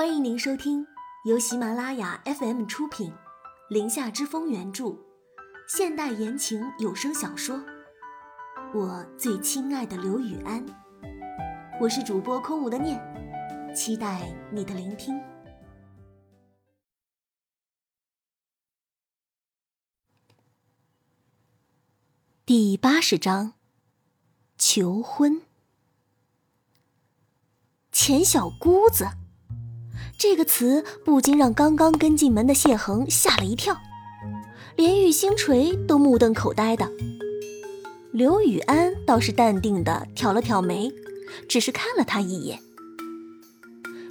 欢迎您收听由喜马拉雅 FM 出品，《林下之风》原著，现代言情有声小说《我最亲爱的刘雨安》。我是主播空无的念，期待你的聆听。第八十章，求婚。钱小姑子这个词不禁让刚刚跟进门的谢恒吓了一跳，连玉星锤都目瞪口呆的。刘雨安倒是淡定的挑了挑眉，只是看了他一眼。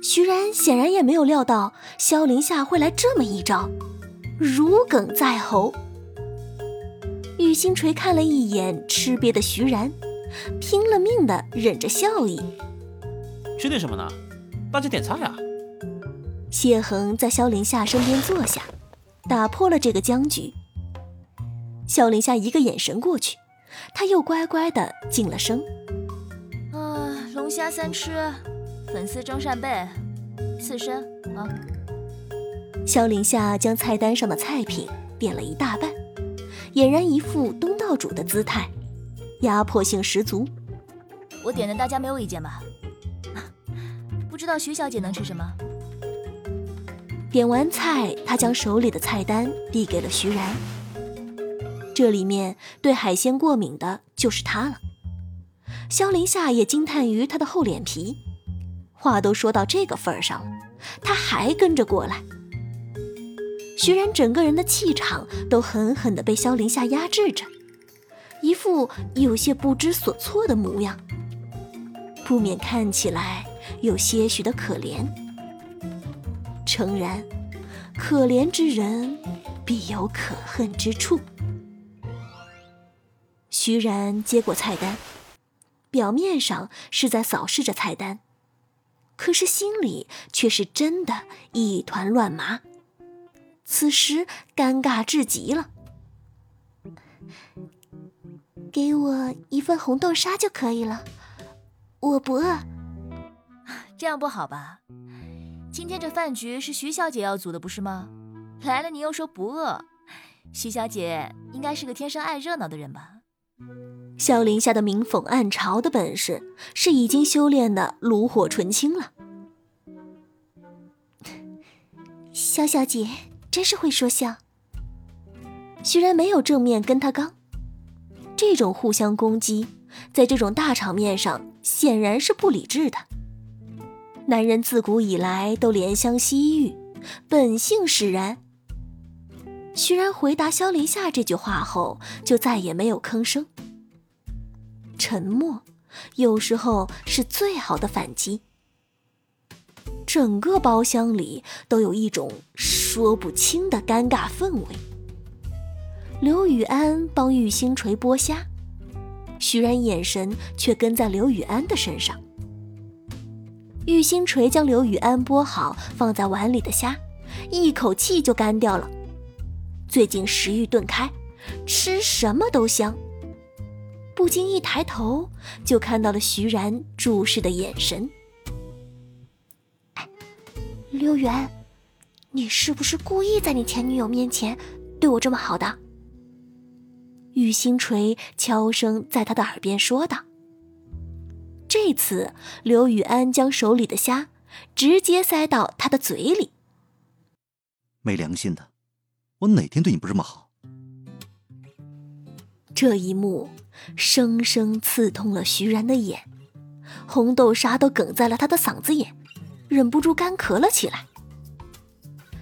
徐然显然也没有料到萧凌夏会来这么一招，如鲠在喉。玉星锤看了一眼吃瘪的徐然，拼了命的忍着笑意。吃点什么呢？大家点菜啊！谢恒在萧凌夏身边坐下，打破了这个僵局。萧凌夏一个眼神过去，他又乖乖的静了声：“啊，龙虾三吃，粉丝蒸扇贝，刺身啊。”萧凌夏将菜单上的菜品点了一大半。俨然一副东道主的姿态，压迫性十足。我点的大家没有意见吧？不知道徐小姐能吃什么？点完菜，他将手里的菜单递给了徐然。这里面对海鲜过敏的就是他了。萧林夏也惊叹于他的厚脸皮，话都说到这个份儿上了，他还跟着过来。徐然整个人的气场都狠狠地被萧林夏压制着，一副有些不知所措的模样，不免看起来有些许的可怜。诚然，可怜之人必有可恨之处。徐然接过菜单，表面上是在扫视着菜单，可是心里却是真的一团乱麻。此时尴尬至极了，给我一份红豆沙就可以了，我不饿。这样不好吧？今天这饭局是徐小姐要组的，不是吗？来了你又说不饿，徐小姐应该是个天生爱热闹的人吧？萧凌夏的明讽暗嘲的本事是已经修炼的炉火纯青了，萧小姐。真是会说笑。徐然没有正面跟他刚，这种互相攻击，在这种大场面上显然是不理智的。男人自古以来都怜香惜玉，本性使然。徐然回答萧凌夏这句话后，就再也没有吭声。沉默，有时候是最好的反击。整个包厢里都有一种说不清的尴尬氛围。刘雨安帮玉星锤剥虾，徐然眼神却跟在刘雨安的身上。玉星锤将刘雨安剥好放在碗里的虾，一口气就干掉了。最近食欲顿开，吃什么都香。不经意抬头，就看到了徐然注视的眼神。刘源，你是不是故意在你前女友面前对我这么好的？玉星锤悄声在他的耳边说道。这次刘雨安将手里的虾直接塞到他的嘴里。没良心的，我哪天对你不这么好？这一幕生生刺痛了徐然的眼，红豆沙都哽在了他的嗓子眼。忍不住干咳了起来。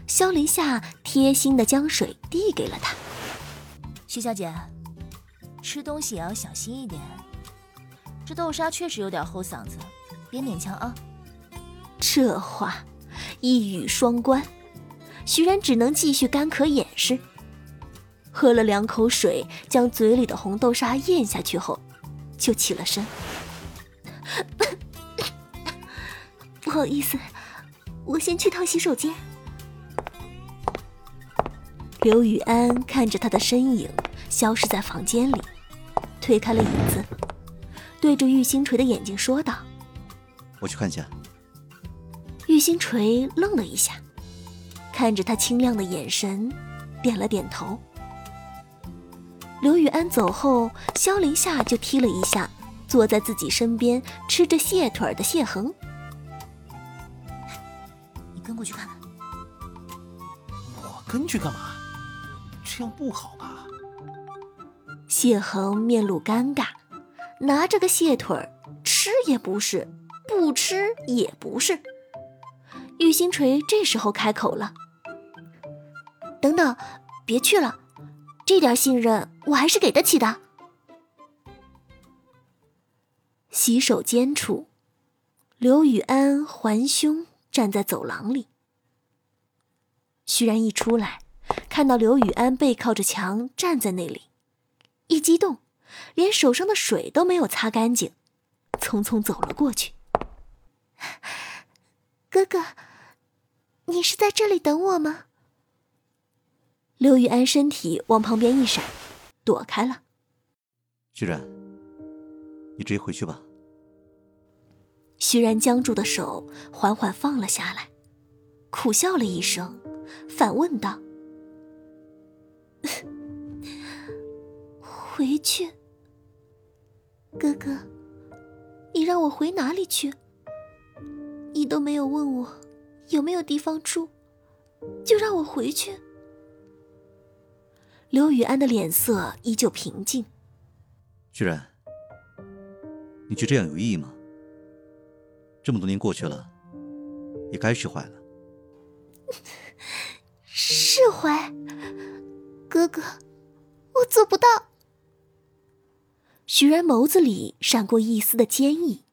萧林夏贴心的将水递给了他。徐小姐，吃东西也要小心一点。这豆沙确实有点齁嗓子，别勉强啊。这话一语双关，徐然只能继续干咳掩饰。喝了两口水，将嘴里的红豆沙咽下去后，就起了身。不好意思，我先去趟洗手间。刘雨安看着他的身影消失在房间里，推开了椅子，对着玉星锤的眼睛说道：“我去看一下。”玉玉星锤愣了一下，看着他清亮的眼神，点了点头。刘雨安走后，萧凌夏就踢了一下坐在自己身边吃着蟹腿的谢恒。你跟过去看看。我跟去干嘛？这样不好吧？谢恒面露尴尬，拿着个蟹腿吃也不是，不吃也不是。玉星锤这时候开口了：“等等，别去了。”这点信任我还是给得起的。洗手间处，刘雨安环胸站在走廊里。徐然一出来，看到刘雨安背靠着墙站在那里，一激动，连手上的水都没有擦干净，匆匆走了过去。哥哥，你是在这里等我吗？刘玉安身体往旁边一闪，躲开了。徐然，你直接回去吧。徐然僵住的手缓缓放了下来，苦笑了一声，反问道：“ 回去？哥哥，你让我回哪里去？你都没有问我有没有地方住，就让我回去？”刘雨安的脸色依旧平静。居然，你觉得这样有意义吗？这么多年过去了，也该释怀了。释怀，哥哥，我做不到。徐然眸子里闪过一丝的坚毅，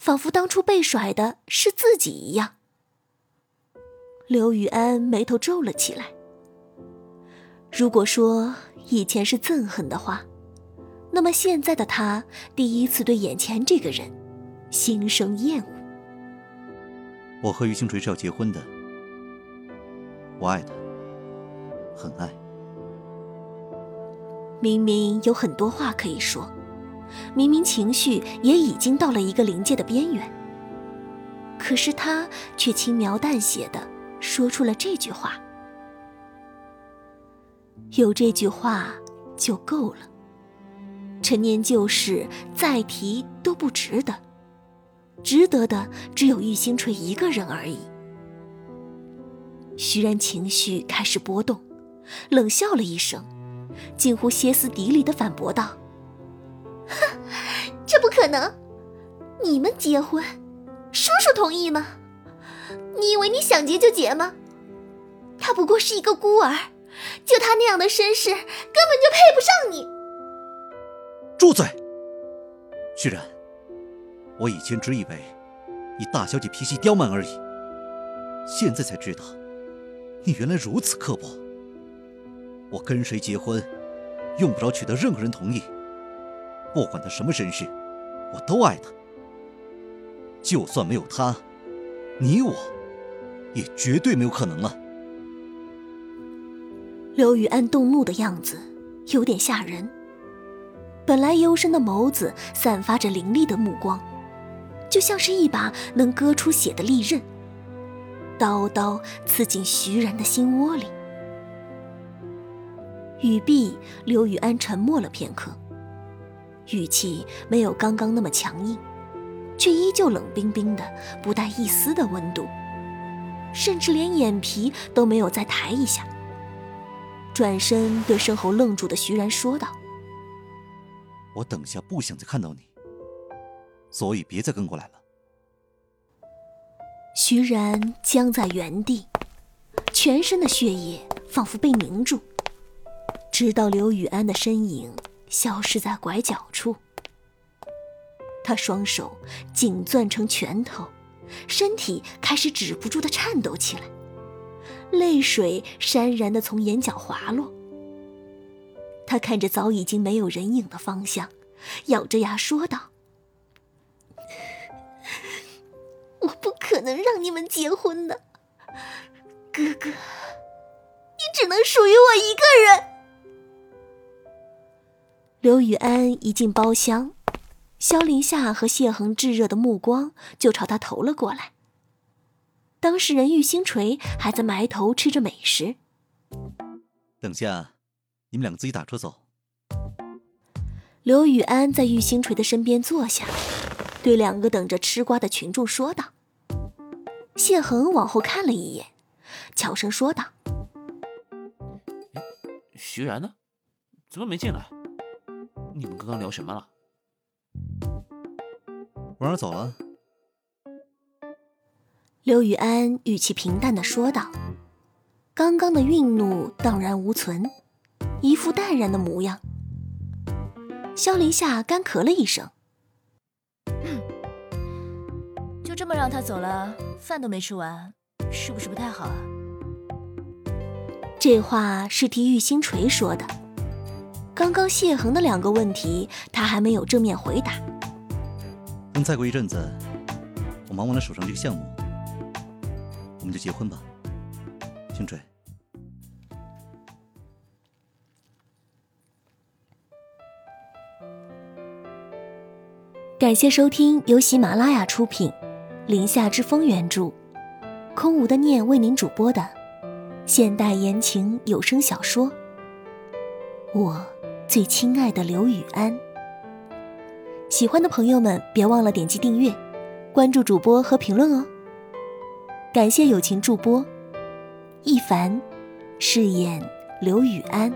仿佛当初被甩的是自己一样。刘雨安眉头皱了起来。如果说以前是憎恨的话，那么现在的他第一次对眼前这个人心生厌恶。我和于星锤是要结婚的，我爱他，很爱。明明有很多话可以说，明明情绪也已经到了一个临界的边缘，可是他却轻描淡写的说出了这句话。有这句话就够了。陈年旧事再提都不值得，值得的只有玉星锤一个人而已。徐然情绪开始波动，冷笑了一声，近乎歇斯底里的反驳道：“哼，这不可能！你们结婚，叔叔同意吗？你以为你想结就结吗？他不过是一个孤儿。”就他那样的身世，根本就配不上你。住嘴！徐然，我以前只以为你大小姐脾气刁蛮而已，现在才知道你原来如此刻薄。我跟谁结婚，用不着取得任何人同意，不管他什么身世，我都爱他。就算没有他，你我也绝对没有可能了。刘雨安动怒的样子有点吓人，本来幽深的眸子散发着凌厉的目光，就像是一把能割出血的利刃，刀刀刺进徐然的心窝里。语毕，刘雨安沉默了片刻，语气没有刚刚那么强硬，却依旧冷冰冰的，不带一丝的温度，甚至连眼皮都没有再抬一下。转身对身后愣住的徐然说道：“我等下不想再看到你，所以别再跟过来了。”徐然僵在原地，全身的血液仿佛被凝住，直到刘雨安的身影消失在拐角处。他双手紧攥成拳头，身体开始止不住的颤抖起来。泪水潸然的从眼角滑落，他看着早已经没有人影的方向，咬着牙说道：“我不可能让你们结婚的，哥哥，你只能属于我一个人。”刘雨安一进包厢，萧林夏和谢恒炙热的目光就朝他投了过来。当事人玉星锤还在埋头吃着美食。等下，你们两个自己打车走。刘宇安在玉星锤的身边坐下，对两个等着吃瓜的群众说道。谢恒往后看了一眼，悄声说道：“徐然呢？怎么没进来？你们刚刚聊什么了？”婉儿走了。刘宇安语气平淡的说道，刚刚的愠怒荡然无存，一副淡然的模样。萧林夏干咳了一声，就这么让他走了，饭都没吃完，是不是不太好啊？这话是替玉星锤说的。刚刚谢恒的两个问题，他还没有正面回答。等再过一阵子，我忙完了手上这个项目，我们就结婚吧，星锤。感谢收听由喜马拉雅出品，《林下之风》原著，空无的念为您主播的现代言情有声小说《我最亲爱的刘雨安》。喜欢的朋友们别忘了点击订阅、关注主播和评论哦。感谢友情助播一凡饰演刘雨安，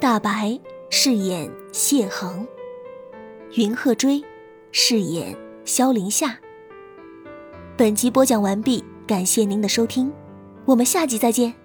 大白饰演谢恒，云鹤追。饰演萧林夏。本集播讲完毕，感谢您的收听，我们下集再见。